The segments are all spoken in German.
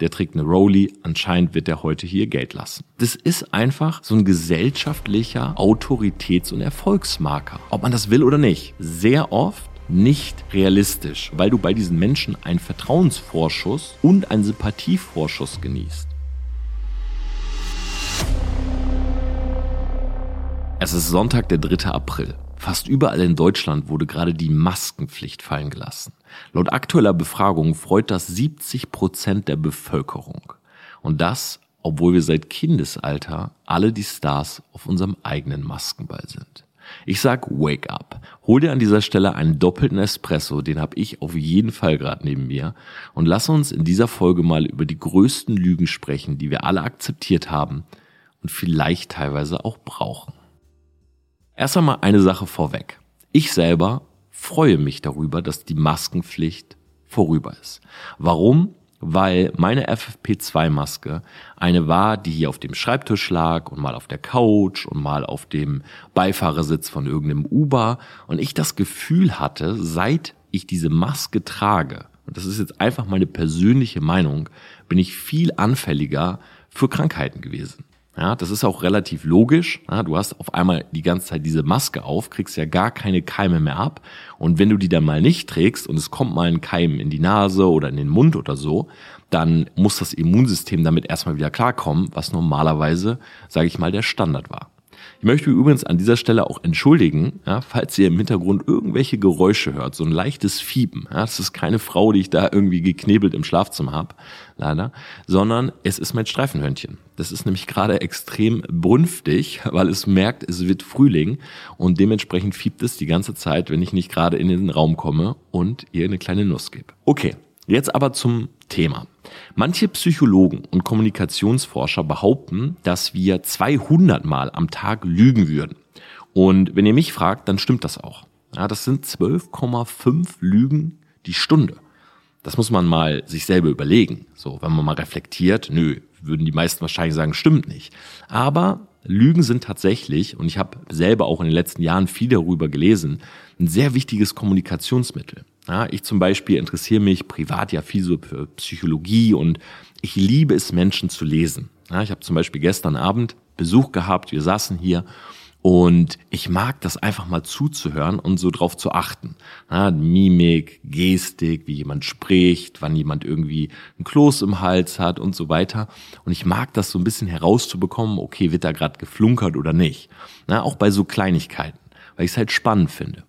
der trägt eine Rolli, anscheinend wird er heute hier Geld lassen. Das ist einfach so ein gesellschaftlicher Autoritäts- und Erfolgsmarker. Ob man das will oder nicht. Sehr oft nicht realistisch, weil du bei diesen Menschen einen Vertrauensvorschuss und einen Sympathievorschuss genießt. Es ist Sonntag, der 3. April. Fast überall in Deutschland wurde gerade die Maskenpflicht fallen gelassen. Laut aktueller Befragung freut das 70 Prozent der Bevölkerung. Und das, obwohl wir seit Kindesalter alle die Stars auf unserem eigenen Maskenball sind. Ich sag Wake up. Hol dir an dieser Stelle einen doppelten Espresso, den habe ich auf jeden Fall gerade neben mir. Und lass uns in dieser Folge mal über die größten Lügen sprechen, die wir alle akzeptiert haben und vielleicht teilweise auch brauchen. Erst einmal eine Sache vorweg. Ich selber freue mich darüber, dass die Maskenpflicht vorüber ist. Warum? Weil meine FFP2-Maske eine war, die hier auf dem Schreibtisch lag und mal auf der Couch und mal auf dem Beifahrersitz von irgendeinem Uber und ich das Gefühl hatte, seit ich diese Maske trage, und das ist jetzt einfach meine persönliche Meinung, bin ich viel anfälliger für Krankheiten gewesen. Ja, das ist auch relativ logisch. Ja, du hast auf einmal die ganze Zeit diese Maske auf, kriegst ja gar keine Keime mehr ab. Und wenn du die dann mal nicht trägst und es kommt mal ein Keim in die Nase oder in den Mund oder so, dann muss das Immunsystem damit erstmal wieder klarkommen, was normalerweise, sage ich mal, der Standard war. Ich möchte übrigens an dieser Stelle auch entschuldigen, ja, falls ihr im Hintergrund irgendwelche Geräusche hört, so ein leichtes Fiepen. Ja, das ist keine Frau, die ich da irgendwie geknebelt im Schlafzimmer habe, leider, sondern es ist mein Streifenhörnchen. Das ist nämlich gerade extrem brünftig, weil es merkt, es wird Frühling und dementsprechend fiebt es die ganze Zeit, wenn ich nicht gerade in den Raum komme und ihr eine kleine Nuss gebe. Okay, jetzt aber zum Thema. Manche Psychologen und Kommunikationsforscher behaupten, dass wir 200 Mal am Tag lügen würden. Und wenn ihr mich fragt, dann stimmt das auch. Ja, das sind 12,5 Lügen die Stunde. Das muss man mal sich selber überlegen. So, wenn man mal reflektiert, nö, würden die meisten wahrscheinlich sagen, stimmt nicht. Aber Lügen sind tatsächlich, und ich habe selber auch in den letzten Jahren viel darüber gelesen, ein sehr wichtiges Kommunikationsmittel. Ja, ich zum Beispiel interessiere mich privat ja viel so für Psychologie und ich liebe es, Menschen zu lesen. Ja, ich habe zum Beispiel gestern Abend Besuch gehabt, wir saßen hier und ich mag das einfach mal zuzuhören und so drauf zu achten. Ja, Mimik, Gestik, wie jemand spricht, wann jemand irgendwie ein Kloß im Hals hat und so weiter. Und ich mag das so ein bisschen herauszubekommen, okay, wird da gerade geflunkert oder nicht. Ja, auch bei so Kleinigkeiten, weil ich es halt spannend finde.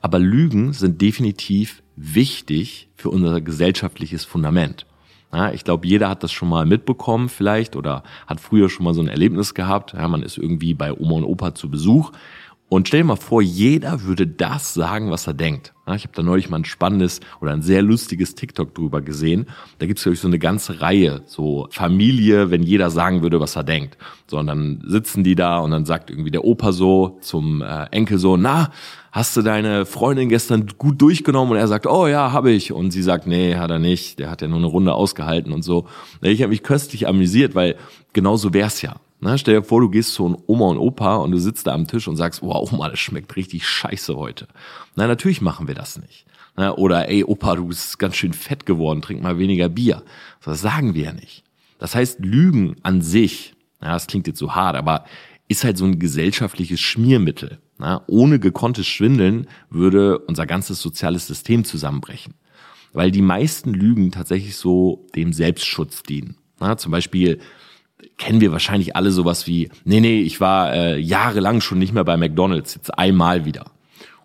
Aber Lügen sind definitiv wichtig für unser gesellschaftliches Fundament. Ja, ich glaube, jeder hat das schon mal mitbekommen vielleicht oder hat früher schon mal so ein Erlebnis gehabt. Ja, man ist irgendwie bei Oma und Opa zu Besuch und stell dir mal vor, jeder würde das sagen, was er denkt. Ja, ich habe da neulich mal ein spannendes oder ein sehr lustiges TikTok drüber gesehen. Da gibt's glaube ich, so eine ganze Reihe, so Familie, wenn jeder sagen würde, was er denkt. So, und dann sitzen die da und dann sagt irgendwie der Opa so zum äh, Enkel so, na, hast du deine Freundin gestern gut durchgenommen? Und er sagt, oh ja, habe ich. Und sie sagt, nee, hat er nicht. Der hat ja nur eine Runde ausgehalten und so. Ich habe mich köstlich amüsiert, weil genau so wär's ja. Na, stell dir vor, du gehst zu Oma und Opa und du sitzt da am Tisch und sagst, wow, Oma, das schmeckt richtig scheiße heute. Na, natürlich machen wir das nicht. Na, oder, ey, Opa, du bist ganz schön fett geworden, trink mal weniger Bier. Das sagen wir ja nicht. Das heißt, Lügen an sich, ja, das klingt jetzt so hart, aber ist halt so ein gesellschaftliches Schmiermittel. Na, ohne gekonntes Schwindeln würde unser ganzes soziales System zusammenbrechen. Weil die meisten Lügen tatsächlich so dem Selbstschutz dienen. Na, zum Beispiel kennen wir wahrscheinlich alle sowas wie, nee, nee, ich war äh, jahrelang schon nicht mehr bei McDonald's, jetzt einmal wieder.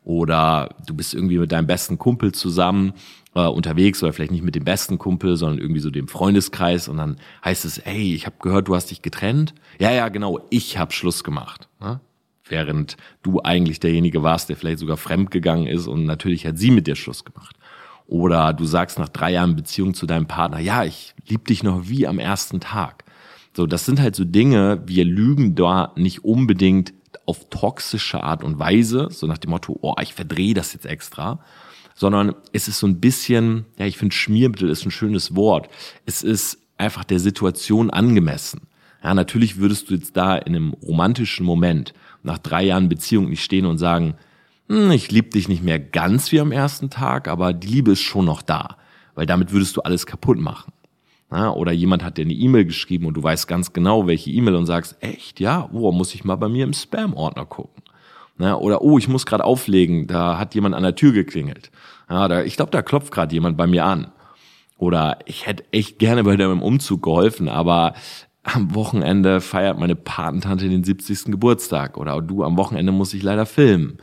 Oder du bist irgendwie mit deinem besten Kumpel zusammen äh, unterwegs oder vielleicht nicht mit dem besten Kumpel, sondern irgendwie so dem Freundeskreis und dann heißt es, ey, ich habe gehört, du hast dich getrennt. Ja, ja, genau, ich habe Schluss gemacht. Ne? Während du eigentlich derjenige warst, der vielleicht sogar fremd gegangen ist und natürlich hat sie mit dir Schluss gemacht. Oder du sagst nach drei Jahren Beziehung zu deinem Partner, ja, ich liebe dich noch wie am ersten Tag. So, das sind halt so Dinge, wir lügen da nicht unbedingt auf toxische Art und Weise, so nach dem Motto, oh, ich verdrehe das jetzt extra, sondern es ist so ein bisschen, ja, ich finde Schmiermittel ist ein schönes Wort. Es ist einfach der Situation angemessen. Ja, natürlich würdest du jetzt da in einem romantischen Moment nach drei Jahren Beziehung nicht stehen und sagen, hm, ich liebe dich nicht mehr ganz wie am ersten Tag, aber die Liebe ist schon noch da, weil damit würdest du alles kaputt machen. Ja, oder jemand hat dir eine E-Mail geschrieben und du weißt ganz genau, welche E-Mail und sagst, echt, ja, oh, muss ich mal bei mir im Spam-Ordner gucken. Ja, oder, oh, ich muss gerade auflegen, da hat jemand an der Tür geklingelt. Ja, da, ich glaube, da klopft gerade jemand bei mir an. Oder ich hätte echt gerne bei deinem Umzug geholfen, aber am Wochenende feiert meine Patentante den 70. Geburtstag. Oder du, am Wochenende muss ich leider filmen.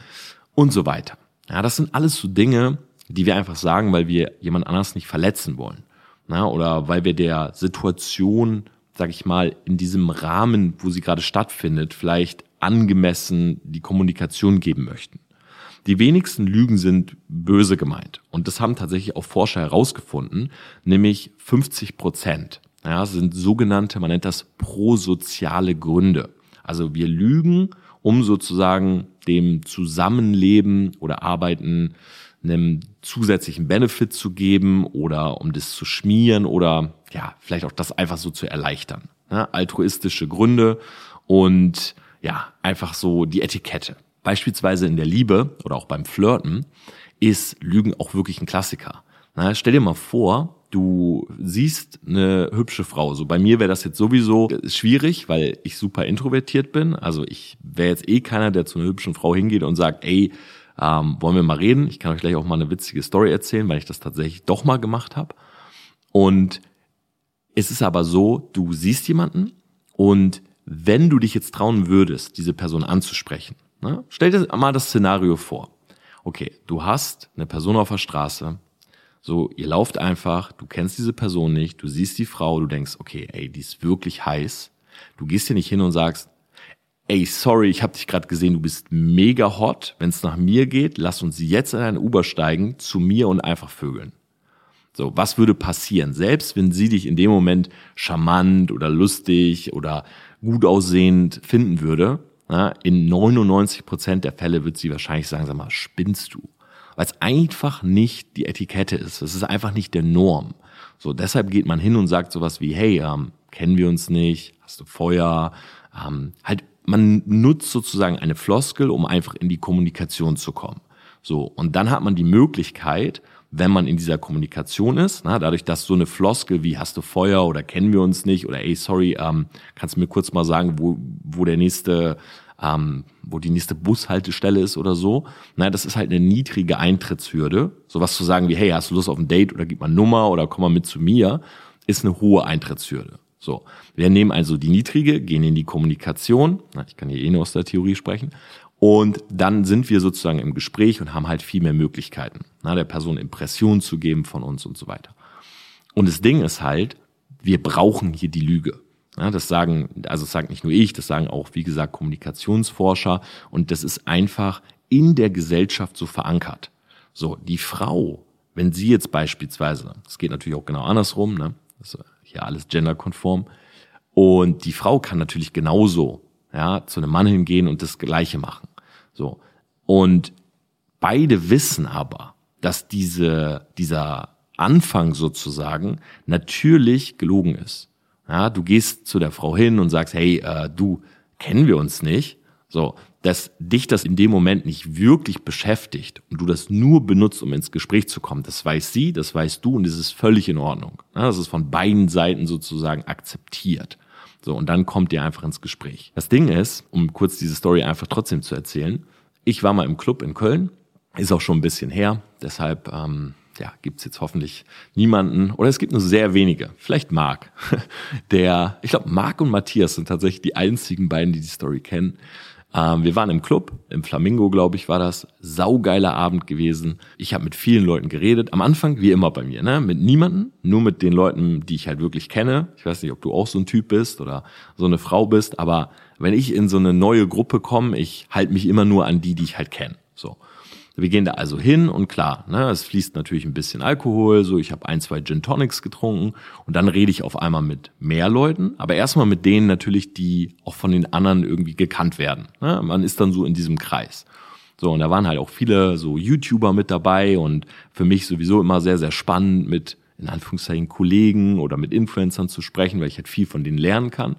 Und so weiter. Ja, das sind alles so Dinge, die wir einfach sagen, weil wir jemand anders nicht verletzen wollen. Ja, oder weil wir der Situation, sag ich mal, in diesem Rahmen, wo sie gerade stattfindet, vielleicht angemessen die Kommunikation geben möchten. Die wenigsten Lügen sind böse gemeint. Und das haben tatsächlich auch Forscher herausgefunden, nämlich 50 Prozent. Ja, sind sogenannte, man nennt das prosoziale Gründe. Also wir lügen, um sozusagen dem Zusammenleben oder Arbeiten einem zusätzlichen Benefit zu geben oder um das zu schmieren oder ja, vielleicht auch das einfach so zu erleichtern. Ja, altruistische Gründe und ja, einfach so die Etikette. Beispielsweise in der Liebe oder auch beim Flirten ist Lügen auch wirklich ein Klassiker. Na, stell dir mal vor, du siehst eine hübsche Frau. So bei mir wäre das jetzt sowieso schwierig, weil ich super introvertiert bin. Also ich wäre jetzt eh keiner, der zu einer hübschen Frau hingeht und sagt, ey, ähm, wollen wir mal reden? Ich kann euch gleich auch mal eine witzige Story erzählen, weil ich das tatsächlich doch mal gemacht habe. Und es ist aber so, du siehst jemanden und wenn du dich jetzt trauen würdest, diese Person anzusprechen, ne, stell dir mal das Szenario vor. Okay, du hast eine Person auf der Straße, so, ihr lauft einfach, du kennst diese Person nicht, du siehst die Frau, du denkst, okay, ey, die ist wirklich heiß. Du gehst hier nicht hin und sagst, ey, sorry, ich habe dich gerade gesehen, du bist mega hot. Wenn es nach mir geht, lass uns jetzt in ein Uber steigen, zu mir und einfach vögeln. So, was würde passieren? Selbst wenn sie dich in dem Moment charmant oder lustig oder gut aussehend finden würde, na, in 99 Prozent der Fälle wird sie wahrscheinlich sagen, sag mal, spinnst du? Weil es einfach nicht die Etikette ist. Es ist einfach nicht der Norm. So, deshalb geht man hin und sagt sowas wie, hey, ähm, kennen wir uns nicht? Hast du Feuer? Ähm, halt man nutzt sozusagen eine Floskel, um einfach in die Kommunikation zu kommen. So, und dann hat man die Möglichkeit, wenn man in dieser Kommunikation ist, na, dadurch, dass so eine Floskel wie hast du Feuer oder kennen wir uns nicht oder ey, sorry, ähm, kannst du mir kurz mal sagen, wo, wo der nächste, ähm, wo die nächste Bushaltestelle ist oder so. Na, das ist halt eine niedrige Eintrittshürde. Sowas zu sagen wie, hey, hast du Lust auf ein Date oder gib mal Nummer oder komm mal mit zu mir, ist eine hohe Eintrittshürde. So, wir nehmen also die niedrige, gehen in die Kommunikation. Ich kann hier eh nur aus der Theorie sprechen. Und dann sind wir sozusagen im Gespräch und haben halt viel mehr Möglichkeiten, der Person Impressionen zu geben von uns und so weiter. Und das Ding ist halt, wir brauchen hier die Lüge. Das sagen, also das sagt nicht nur ich, das sagen auch, wie gesagt, Kommunikationsforscher. Und das ist einfach in der Gesellschaft so verankert. So, die Frau, wenn sie jetzt beispielsweise, es geht natürlich auch genau andersrum, ne? Das ja alles genderkonform. Und die Frau kann natürlich genauso ja, zu einem Mann hingehen und das Gleiche machen. So. Und beide wissen aber, dass diese, dieser Anfang sozusagen natürlich gelogen ist. Ja, du gehst zu der Frau hin und sagst, hey, äh, du, kennen wir uns nicht? So, dass dich das in dem Moment nicht wirklich beschäftigt und du das nur benutzt, um ins Gespräch zu kommen, das weiß sie, das weißt du und das ist völlig in Ordnung. Das ist von beiden Seiten sozusagen akzeptiert. So, und dann kommt ihr einfach ins Gespräch. Das Ding ist, um kurz diese Story einfach trotzdem zu erzählen, ich war mal im Club in Köln, ist auch schon ein bisschen her, deshalb ähm, ja, gibt's jetzt hoffentlich niemanden, oder es gibt nur sehr wenige, vielleicht Marc, der, ich glaube, Marc und Matthias sind tatsächlich die einzigen beiden, die die Story kennen, ähm, wir waren im Club, im Flamingo, glaube ich, war das. Saugeiler Abend gewesen. Ich habe mit vielen Leuten geredet. Am Anfang, wie immer bei mir, ne? Mit niemanden, nur mit den Leuten, die ich halt wirklich kenne. Ich weiß nicht, ob du auch so ein Typ bist oder so eine Frau bist, aber wenn ich in so eine neue Gruppe komme, ich halte mich immer nur an die, die ich halt kenne. So. Wir gehen da also hin und klar, ne, es fließt natürlich ein bisschen Alkohol, so ich habe ein, zwei Gin Tonics getrunken und dann rede ich auf einmal mit mehr Leuten, aber erstmal mit denen natürlich, die auch von den anderen irgendwie gekannt werden. Ne? Man ist dann so in diesem Kreis. So, und da waren halt auch viele so YouTuber mit dabei und für mich sowieso immer sehr, sehr spannend mit, in Anführungszeichen, Kollegen oder mit Influencern zu sprechen, weil ich halt viel von denen lernen kann.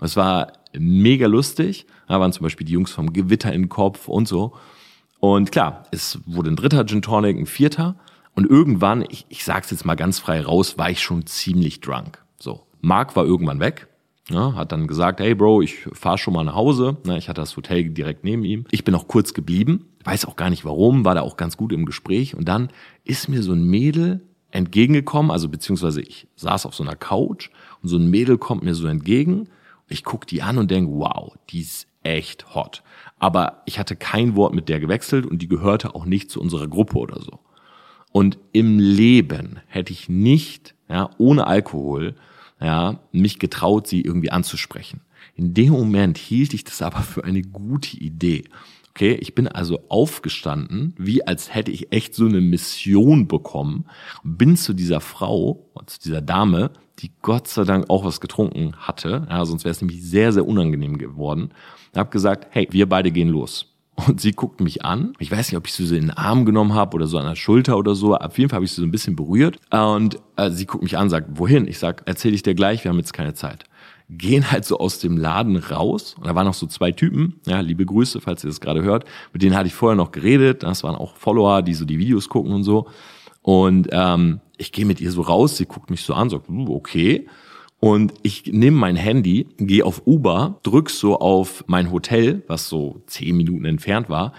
Und es war mega lustig. Da waren zum Beispiel die Jungs vom Gewitter im Kopf und so. Und klar, es wurde ein dritter Gin Tonic, ein vierter. Und irgendwann, ich, ich sag's jetzt mal ganz frei raus, war ich schon ziemlich drunk. Mark war irgendwann weg. Ja, hat dann gesagt, hey Bro, ich fahr schon mal nach Hause. Na, ich hatte das Hotel direkt neben ihm. Ich bin auch kurz geblieben, weiß auch gar nicht warum, war da auch ganz gut im Gespräch. Und dann ist mir so ein Mädel entgegengekommen, also beziehungsweise ich saß auf so einer Couch und so ein Mädel kommt mir so entgegen. Ich guck die an und denk, wow, die ist echt hot. Aber ich hatte kein Wort mit der gewechselt und die gehörte auch nicht zu unserer Gruppe oder so. Und im Leben hätte ich nicht, ja, ohne Alkohol, ja, mich getraut, sie irgendwie anzusprechen. In dem Moment hielt ich das aber für eine gute Idee. Okay, ich bin also aufgestanden, wie als hätte ich echt so eine Mission bekommen, bin zu dieser Frau, zu dieser Dame, die Gott sei Dank auch was getrunken hatte, ja, sonst wäre es nämlich sehr, sehr unangenehm geworden, habe gesagt, hey, wir beide gehen los. Und sie guckt mich an. Ich weiß nicht, ob ich sie so in den Arm genommen habe oder so an der Schulter oder so. Auf jeden Fall habe ich sie so ein bisschen berührt. Und äh, sie guckt mich an, sagt, wohin? Ich sag, erzähl ich dir gleich, wir haben jetzt keine Zeit. Gehen halt so aus dem Laden raus. Und da waren noch so zwei Typen. Ja, liebe Grüße, falls ihr das gerade hört. Mit denen hatte ich vorher noch geredet. Das waren auch Follower, die so die Videos gucken und so. Und ähm, ich gehe mit ihr so raus. Sie guckt mich so an, sagt, uh, okay. Und ich nehme mein Handy, gehe auf Uber, drück so auf mein Hotel, was so zehn Minuten entfernt war.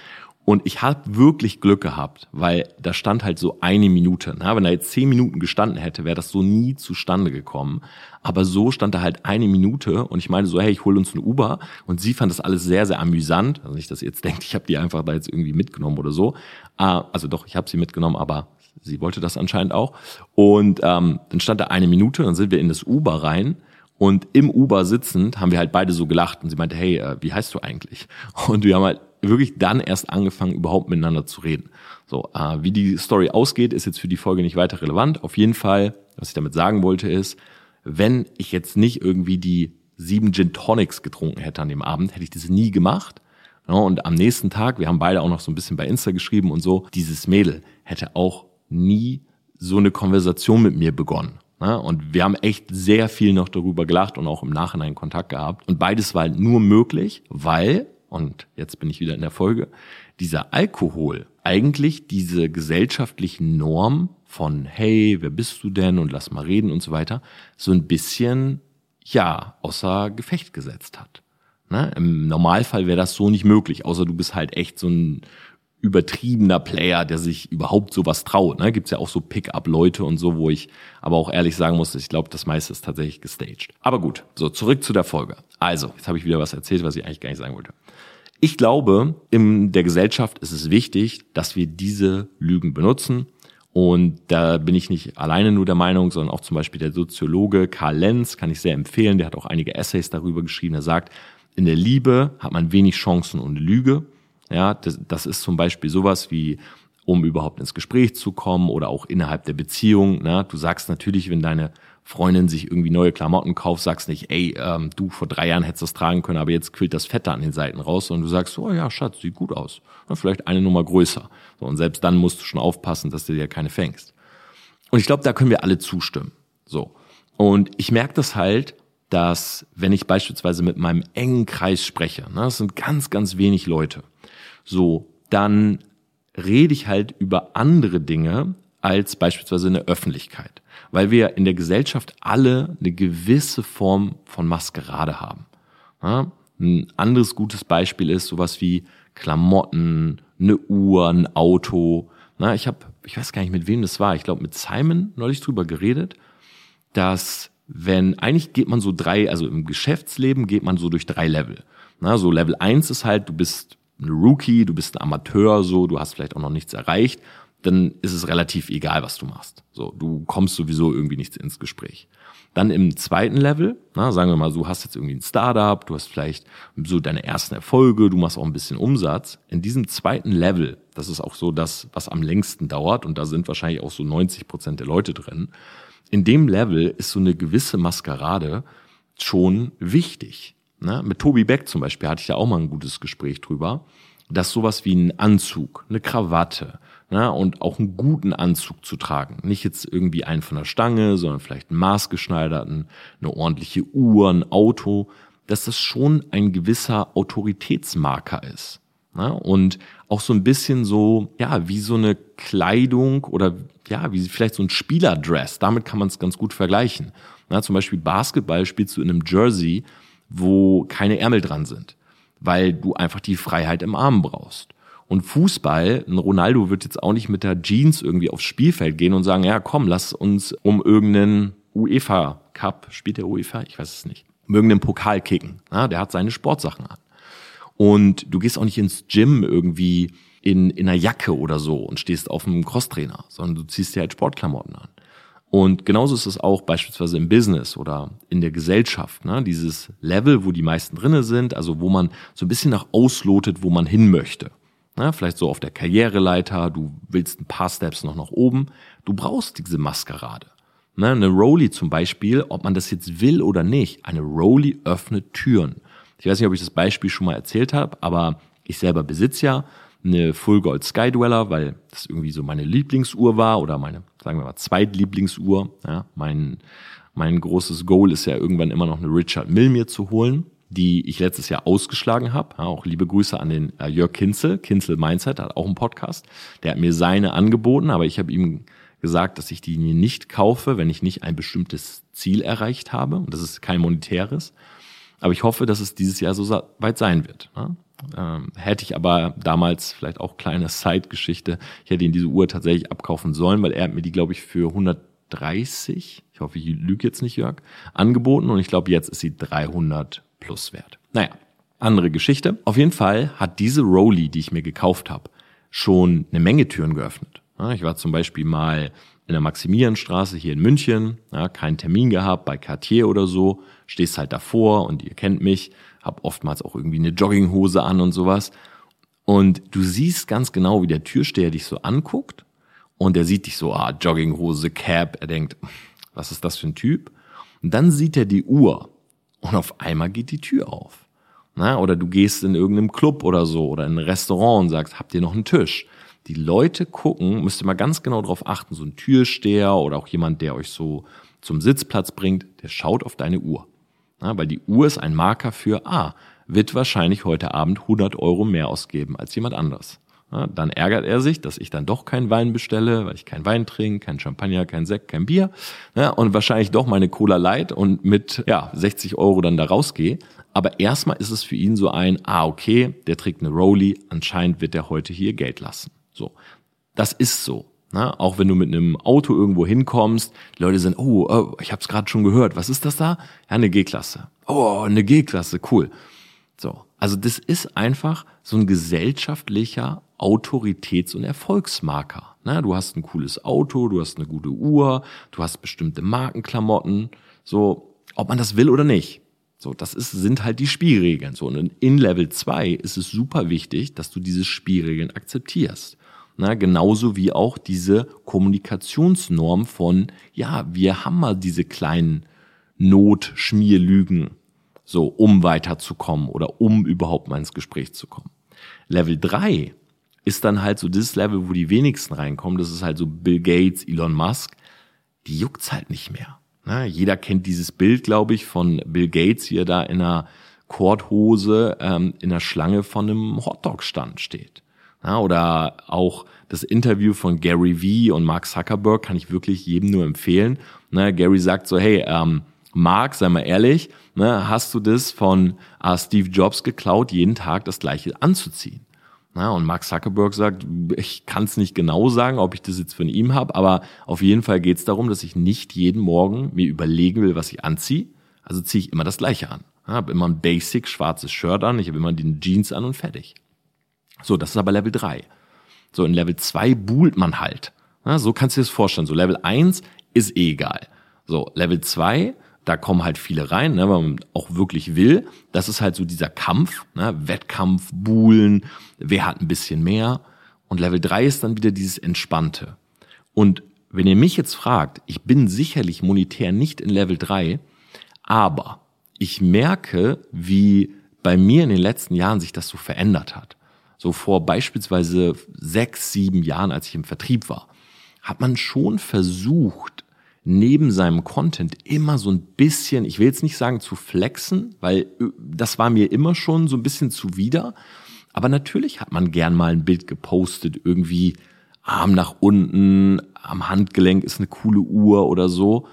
Und ich habe wirklich Glück gehabt, weil da stand halt so eine Minute. Na, wenn da jetzt zehn Minuten gestanden hätte, wäre das so nie zustande gekommen. Aber so stand da halt eine Minute und ich meine so, hey, ich hole uns ein Uber. Und sie fand das alles sehr, sehr amüsant. Also nicht, dass ihr jetzt denkt, ich habe die einfach da jetzt irgendwie mitgenommen oder so. Ah, also doch, ich habe sie mitgenommen, aber sie wollte das anscheinend auch. Und ähm, dann stand da eine Minute, dann sind wir in das Uber rein. Und im Uber sitzend haben wir halt beide so gelacht und sie meinte, hey, äh, wie heißt du eigentlich? Und wir haben halt wirklich dann erst angefangen, überhaupt miteinander zu reden. So, äh, wie die Story ausgeht, ist jetzt für die Folge nicht weiter relevant. Auf jeden Fall, was ich damit sagen wollte, ist, wenn ich jetzt nicht irgendwie die sieben Gin Tonics getrunken hätte an dem Abend, hätte ich das nie gemacht. Ja, und am nächsten Tag, wir haben beide auch noch so ein bisschen bei Insta geschrieben und so, dieses Mädel hätte auch nie so eine Konversation mit mir begonnen. Ne? Und wir haben echt sehr viel noch darüber gelacht und auch im Nachhinein Kontakt gehabt. Und beides war halt nur möglich, weil, und jetzt bin ich wieder in der Folge, dieser Alkohol eigentlich diese gesellschaftlichen Norm von, hey, wer bist du denn und lass mal reden und so weiter, so ein bisschen, ja, außer Gefecht gesetzt hat. Ne? Im Normalfall wäre das so nicht möglich, außer du bist halt echt so ein übertriebener Player, der sich überhaupt sowas traut. Ne? Gibt ja auch so Pick-up-Leute und so, wo ich aber auch ehrlich sagen muss, ich glaube, das meiste ist tatsächlich gestaged. Aber gut, so zurück zu der Folge. Also, jetzt habe ich wieder was erzählt, was ich eigentlich gar nicht sagen wollte. Ich glaube, in der Gesellschaft ist es wichtig, dass wir diese Lügen benutzen. Und da bin ich nicht alleine nur der Meinung, sondern auch zum Beispiel der Soziologe Karl Lenz, kann ich sehr empfehlen. Der hat auch einige Essays darüber geschrieben. Er sagt, in der Liebe hat man wenig Chancen ohne Lüge. Ja, das, das ist zum Beispiel sowas wie, um überhaupt ins Gespräch zu kommen oder auch innerhalb der Beziehung. Ne? Du sagst natürlich, wenn deine Freundin sich irgendwie neue Klamotten kauft, sagst nicht, ey, ähm, du vor drei Jahren hättest das tragen können, aber jetzt quillt das Fette an den Seiten raus und du sagst, oh ja, Schatz, sieht gut aus. Ja, vielleicht eine Nummer größer. So, und selbst dann musst du schon aufpassen, dass du dir keine fängst. Und ich glaube, da können wir alle zustimmen. So. Und ich merke das halt, dass wenn ich beispielsweise mit meinem engen Kreis spreche, ne, das sind ganz, ganz wenig Leute, so, dann rede ich halt über andere Dinge als beispielsweise in der Öffentlichkeit, weil wir in der Gesellschaft alle eine gewisse Form von Maskerade haben. Ja, ein anderes gutes Beispiel ist sowas wie Klamotten, eine Uhr, ein Auto. Na, ich habe, ich weiß gar nicht, mit wem das war. Ich glaube, mit Simon neulich drüber geredet, dass wenn eigentlich geht man so drei, also im Geschäftsleben geht man so durch drei Level. Na, so Level eins ist halt, du bist ein Rookie, du bist ein Amateur, so, du hast vielleicht auch noch nichts erreicht, dann ist es relativ egal, was du machst. So, du kommst sowieso irgendwie nichts ins Gespräch. Dann im zweiten Level, na, sagen wir mal, du hast jetzt irgendwie ein Startup, du hast vielleicht so deine ersten Erfolge, du machst auch ein bisschen Umsatz. In diesem zweiten Level, das ist auch so das, was am längsten dauert und da sind wahrscheinlich auch so 90 Prozent der Leute drin. In dem Level ist so eine gewisse Maskerade schon wichtig. Ne? Mit Tobi Beck zum Beispiel hatte ich ja auch mal ein gutes Gespräch drüber, dass sowas wie ein Anzug, eine Krawatte ne? und auch einen guten Anzug zu tragen, nicht jetzt irgendwie einen von der Stange, sondern vielleicht einen maßgeschneiderten, eine ordentliche Uhr, ein Auto, dass das schon ein gewisser Autoritätsmarker ist. Ne? Und auch so ein bisschen so, ja, wie so eine Kleidung oder ja, wie vielleicht so ein Spielerdress, damit kann man es ganz gut vergleichen. Na, zum Beispiel Basketball spielst du in einem Jersey, wo keine Ärmel dran sind, weil du einfach die Freiheit im Arm brauchst. Und Fußball, ein Ronaldo wird jetzt auch nicht mit der Jeans irgendwie aufs Spielfeld gehen und sagen, ja komm, lass uns um irgendeinen UEFA Cup, spielt der UEFA? Ich weiß es nicht, um irgendeinen Pokal kicken. Ja, der hat seine Sportsachen an. Und du gehst auch nicht ins Gym irgendwie in, in einer Jacke oder so und stehst auf einem Crosstrainer, sondern du ziehst dir halt Sportklamotten an. Und genauso ist es auch beispielsweise im Business oder in der Gesellschaft. Ne? Dieses Level, wo die meisten drinne sind, also wo man so ein bisschen nach auslotet, wo man hin möchte. Ne? Vielleicht so auf der Karriereleiter, du willst ein paar Steps noch nach oben. Du brauchst diese Maskerade. Ne? Eine Rolli zum Beispiel, ob man das jetzt will oder nicht, eine Rolli öffnet Türen. Ich weiß nicht, ob ich das Beispiel schon mal erzählt habe, aber ich selber besitze ja eine Full Gold Sky Dweller, weil das irgendwie so meine Lieblingsuhr war oder meine, sagen wir mal, Zweitlieblingsuhr. Ja, mein, mein großes Goal ist ja irgendwann immer noch eine Richard Mill mir zu holen, die ich letztes Jahr ausgeschlagen habe. Ja, auch liebe Grüße an den äh, Jörg Kinzel, Kinzel Mindset, hat auch einen Podcast. Der hat mir seine angeboten, aber ich habe ihm gesagt, dass ich die nicht kaufe, wenn ich nicht ein bestimmtes Ziel erreicht habe. Und das ist kein monetäres. Aber ich hoffe, dass es dieses Jahr so weit sein wird. Ähm, hätte ich aber damals vielleicht auch kleine Side-Geschichte, ich hätte ihn diese Uhr tatsächlich abkaufen sollen, weil er hat mir die, glaube ich, für 130, ich hoffe, ich lüge jetzt nicht, Jörg, angeboten und ich glaube, jetzt ist sie 300 plus wert. Naja, andere Geschichte. Auf jeden Fall hat diese Rolli, die ich mir gekauft habe, schon eine Menge Türen geöffnet. Ich war zum Beispiel mal in der Maximilianstraße hier in München, ja, keinen Termin gehabt bei Cartier oder so, stehst halt davor und ihr kennt mich, hab oftmals auch irgendwie eine Jogginghose an und sowas. Und du siehst ganz genau, wie der Türsteher dich so anguckt und er sieht dich so, ah, Jogginghose, Cap, er denkt, was ist das für ein Typ? Und dann sieht er die Uhr und auf einmal geht die Tür auf. Na, oder du gehst in irgendeinem Club oder so oder in ein Restaurant und sagst, habt ihr noch einen Tisch? Die Leute gucken, müsst ihr mal ganz genau drauf achten, so ein Türsteher oder auch jemand, der euch so zum Sitzplatz bringt, der schaut auf deine Uhr. Ja, weil die Uhr ist ein Marker für, ah, wird wahrscheinlich heute Abend 100 Euro mehr ausgeben als jemand anders. Ja, dann ärgert er sich, dass ich dann doch keinen Wein bestelle, weil ich keinen Wein trinke, kein Champagner, kein Sekt, kein Bier. Ja, und wahrscheinlich doch meine Cola Light und mit ja, 60 Euro dann da rausgehe. Aber erstmal ist es für ihn so ein, ah, okay, der trägt eine Rolli, anscheinend wird er heute hier Geld lassen. So. Das ist so. Ne? Auch wenn du mit einem Auto irgendwo hinkommst, Leute sind, oh, oh ich habe es gerade schon gehört, was ist das da? Ja, eine G-Klasse. Oh, eine G-Klasse, cool. So, also das ist einfach so ein gesellschaftlicher Autoritäts- und Erfolgsmarker. Ne? Du hast ein cooles Auto, du hast eine gute Uhr, du hast bestimmte Markenklamotten, so, ob man das will oder nicht. So, das ist, sind halt die Spielregeln. So, und in Level 2 ist es super wichtig, dass du diese Spielregeln akzeptierst. Na, genauso wie auch diese Kommunikationsnorm von, ja, wir haben mal diese kleinen Notschmierlügen, so, um weiterzukommen oder um überhaupt mal ins Gespräch zu kommen. Level 3 ist dann halt so das Level, wo die wenigsten reinkommen. Das ist halt so Bill Gates, Elon Musk. Die juckt's halt nicht mehr. Na, jeder kennt dieses Bild, glaube ich, von Bill Gates, wie er da in einer Korthose ähm, in der Schlange von einem Hotdog-Stand steht. Ja, oder auch das Interview von Gary Vee und Mark Zuckerberg kann ich wirklich jedem nur empfehlen. Ne, Gary sagt so, hey, ähm, Mark, sei mal ehrlich, ne, hast du das von äh, Steve Jobs geklaut, jeden Tag das gleiche anzuziehen? Na, und Mark Zuckerberg sagt, ich kann es nicht genau sagen, ob ich das jetzt von ihm habe, aber auf jeden Fall geht es darum, dass ich nicht jeden Morgen mir überlegen will, was ich anziehe. Also ziehe ich immer das gleiche an. Habe immer ein basic schwarzes Shirt an, ich habe immer die Jeans an und fertig. So, das ist aber Level 3. So, in Level 2 buhlt man halt. Ja, so kannst du dir das vorstellen. So, Level 1 ist eh egal. So, Level 2, da kommen halt viele rein, ne, weil man auch wirklich will. Das ist halt so dieser Kampf, ne, Wettkampf, Buhlen, wer hat ein bisschen mehr. Und Level 3 ist dann wieder dieses Entspannte. Und wenn ihr mich jetzt fragt, ich bin sicherlich monetär nicht in Level 3, aber ich merke, wie bei mir in den letzten Jahren sich das so verändert hat so vor beispielsweise sechs, sieben Jahren, als ich im Vertrieb war, hat man schon versucht, neben seinem Content immer so ein bisschen, ich will jetzt nicht sagen zu flexen, weil äh, das war mir immer schon so ein bisschen zuwider. Aber natürlich hat man gern mal ein Bild gepostet, irgendwie Arm nach unten, am Handgelenk ist eine coole Uhr oder so.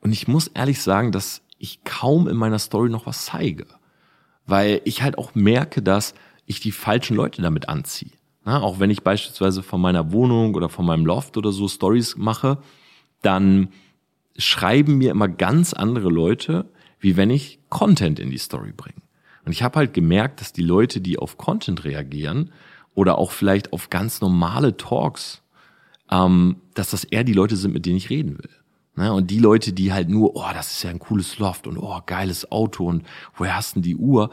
Und ich muss ehrlich sagen, dass ich kaum in meiner Story noch was zeige. Weil ich halt auch merke, dass ich die falschen Leute damit anziehe. Na, auch wenn ich beispielsweise von meiner Wohnung oder von meinem Loft oder so Stories mache, dann schreiben mir immer ganz andere Leute, wie wenn ich Content in die Story bringe. Und ich habe halt gemerkt, dass die Leute, die auf Content reagieren oder auch vielleicht auf ganz normale Talks, ähm, dass das eher die Leute sind, mit denen ich reden will. Ne? Und die Leute, die halt nur, oh, das ist ja ein cooles Loft und oh, geiles Auto und woher hast du die Uhr?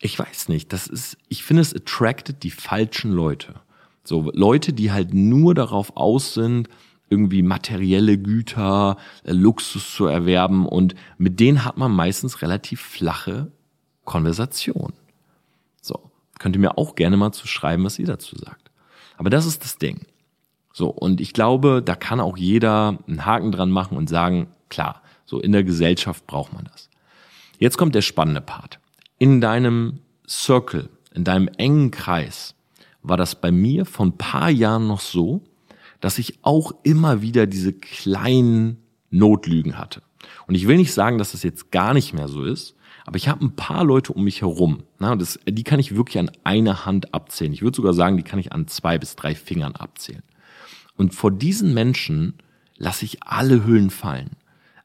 Ich weiß nicht. Das ist, ich finde, es attracted die falschen Leute. So Leute, die halt nur darauf aus sind, irgendwie materielle Güter, äh, Luxus zu erwerben und mit denen hat man meistens relativ flache Konversation. So, könnt ihr mir auch gerne mal zu schreiben, was ihr dazu sagt. Aber das ist das Ding. So, und ich glaube, da kann auch jeder einen Haken dran machen und sagen, klar, so in der Gesellschaft braucht man das. Jetzt kommt der spannende Part. In deinem Circle, in deinem engen Kreis, war das bei mir vor ein paar Jahren noch so, dass ich auch immer wieder diese kleinen Notlügen hatte. Und ich will nicht sagen, dass das jetzt gar nicht mehr so ist, aber ich habe ein paar Leute um mich herum. Na, das, die kann ich wirklich an einer Hand abzählen. Ich würde sogar sagen, die kann ich an zwei bis drei Fingern abzählen. Und vor diesen Menschen lasse ich alle Hüllen fallen.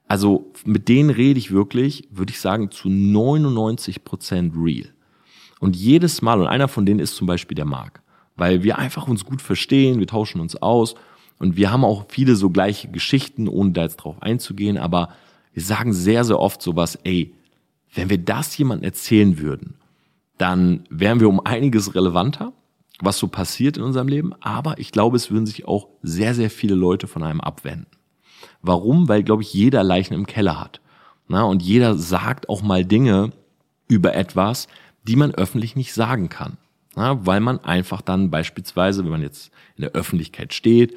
Also mit denen rede ich wirklich, würde ich sagen, zu 99 Prozent real. Und jedes Mal, und einer von denen ist zum Beispiel der Marc, weil wir einfach uns gut verstehen, wir tauschen uns aus und wir haben auch viele so gleiche Geschichten, ohne da jetzt drauf einzugehen, aber wir sagen sehr, sehr oft sowas, ey, wenn wir das jemandem erzählen würden, dann wären wir um einiges relevanter was so passiert in unserem Leben, aber ich glaube, es würden sich auch sehr, sehr viele Leute von einem abwenden. Warum? Weil, glaube ich, jeder Leichen im Keller hat. Na, und jeder sagt auch mal Dinge über etwas, die man öffentlich nicht sagen kann. Na, weil man einfach dann beispielsweise, wenn man jetzt in der Öffentlichkeit steht,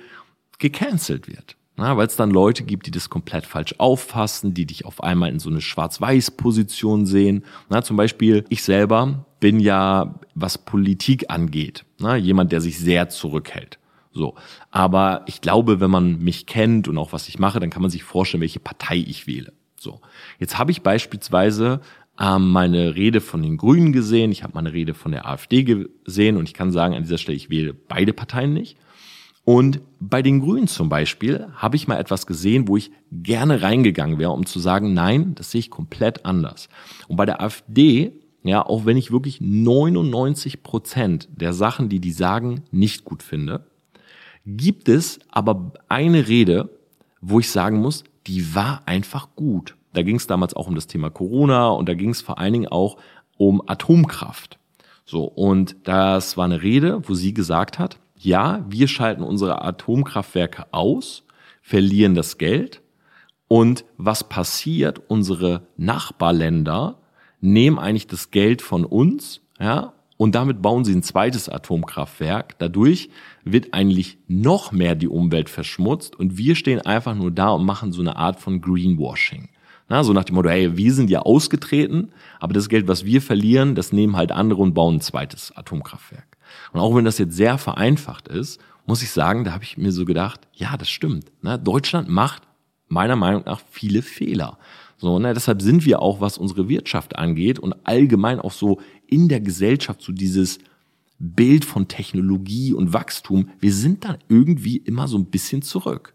gecancelt wird. Weil es dann Leute gibt, die das komplett falsch auffassen, die dich auf einmal in so eine Schwarz-Weiß-Position sehen. Na, zum Beispiel, ich selber bin ja, was Politik angeht, na, jemand, der sich sehr zurückhält. So. Aber ich glaube, wenn man mich kennt und auch was ich mache, dann kann man sich vorstellen, welche Partei ich wähle. So. Jetzt habe ich beispielsweise ähm, meine Rede von den Grünen gesehen, ich habe meine Rede von der AfD gesehen und ich kann sagen an dieser Stelle, ich wähle beide Parteien nicht. Und bei den Grünen zum Beispiel habe ich mal etwas gesehen, wo ich gerne reingegangen wäre, um zu sagen, nein, das sehe ich komplett anders. Und bei der AfD, ja, auch wenn ich wirklich 99 Prozent der Sachen, die die sagen, nicht gut finde, gibt es aber eine Rede, wo ich sagen muss, die war einfach gut. Da ging es damals auch um das Thema Corona und da ging es vor allen Dingen auch um Atomkraft. So, und das war eine Rede, wo sie gesagt hat, ja, wir schalten unsere Atomkraftwerke aus, verlieren das Geld und was passiert? Unsere Nachbarländer nehmen eigentlich das Geld von uns, ja, und damit bauen sie ein zweites Atomkraftwerk. Dadurch wird eigentlich noch mehr die Umwelt verschmutzt und wir stehen einfach nur da und machen so eine Art von Greenwashing. Na, so nach dem Motto, hey, wir sind ja ausgetreten, aber das Geld, was wir verlieren, das nehmen halt andere und bauen ein zweites Atomkraftwerk. Und auch wenn das jetzt sehr vereinfacht ist, muss ich sagen, da habe ich mir so gedacht, ja, das stimmt. Ne? Deutschland macht meiner Meinung nach viele Fehler. So, ne, deshalb sind wir auch, was unsere Wirtschaft angeht und allgemein auch so in der Gesellschaft so dieses Bild von Technologie und Wachstum, wir sind da irgendwie immer so ein bisschen zurück.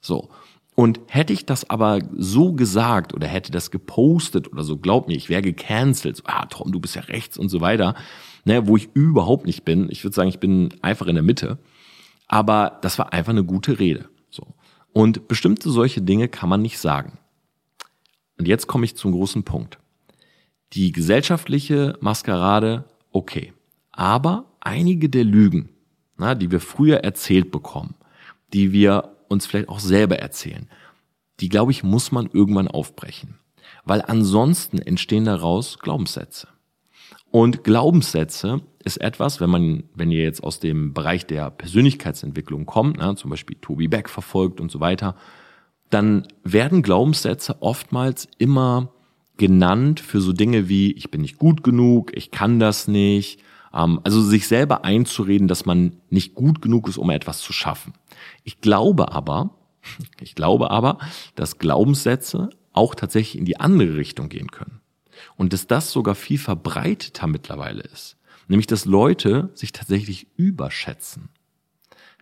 So. Und hätte ich das aber so gesagt oder hätte das gepostet oder so, glaub mir, ich wäre gecancelt. So, ah, Tom, du bist ja rechts und so weiter ne, wo ich überhaupt nicht bin. Ich würde sagen, ich bin einfach in der Mitte. Aber das war einfach eine gute Rede. So. Und bestimmte solche Dinge kann man nicht sagen. Und jetzt komme ich zum großen Punkt. Die gesellschaftliche Maskerade, okay. Aber einige der Lügen, na, die wir früher erzählt bekommen, die wir uns vielleicht auch selber erzählen, die, glaube ich, muss man irgendwann aufbrechen. Weil ansonsten entstehen daraus Glaubenssätze. Und Glaubenssätze ist etwas, wenn man, wenn ihr jetzt aus dem Bereich der Persönlichkeitsentwicklung kommt, ne, zum Beispiel Toby Beck verfolgt und so weiter, dann werden Glaubenssätze oftmals immer genannt für so Dinge wie ich bin nicht gut genug, ich kann das nicht, ähm, also sich selber einzureden, dass man nicht gut genug ist, um etwas zu schaffen. Ich glaube aber, Ich glaube aber, dass Glaubenssätze auch tatsächlich in die andere Richtung gehen können. Und dass das sogar viel verbreiteter mittlerweile ist. Nämlich, dass Leute sich tatsächlich überschätzen.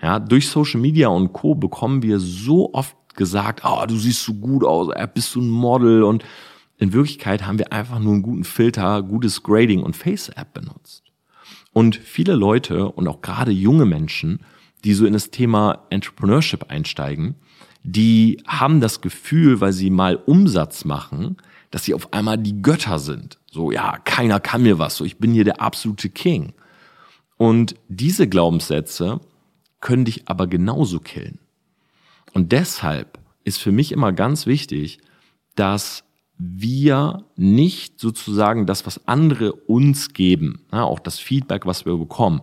Ja, durch Social Media und Co. bekommen wir so oft gesagt, ah, oh, du siehst so gut aus, bist du ein Model und in Wirklichkeit haben wir einfach nur einen guten Filter, gutes Grading und Face-App benutzt. Und viele Leute und auch gerade junge Menschen, die so in das Thema Entrepreneurship einsteigen, die haben das Gefühl, weil sie mal Umsatz machen, dass sie auf einmal die Götter sind. So, ja, keiner kann mir was, so ich bin hier der absolute King. Und diese Glaubenssätze können dich aber genauso killen. Und deshalb ist für mich immer ganz wichtig, dass wir nicht sozusagen das, was andere uns geben, ja, auch das Feedback, was wir bekommen,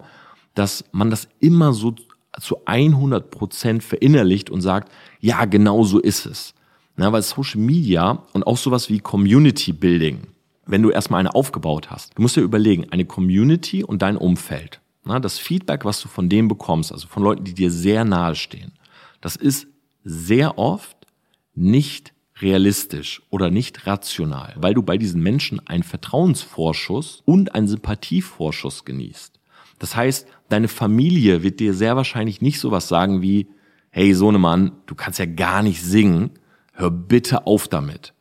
dass man das immer so zu 100 Prozent verinnerlicht und sagt, ja, genau so ist es. Ja, weil Social Media und auch sowas wie Community Building, wenn du erstmal eine aufgebaut hast, du musst dir überlegen, eine Community und dein Umfeld, na, das Feedback, was du von denen bekommst, also von Leuten, die dir sehr nahe stehen, das ist sehr oft nicht realistisch oder nicht rational, weil du bei diesen Menschen einen Vertrauensvorschuss und einen Sympathievorschuss genießt. Das heißt, deine Familie wird dir sehr wahrscheinlich nicht sowas sagen wie, hey Sohnemann, du kannst ja gar nicht singen, hör bitte auf damit.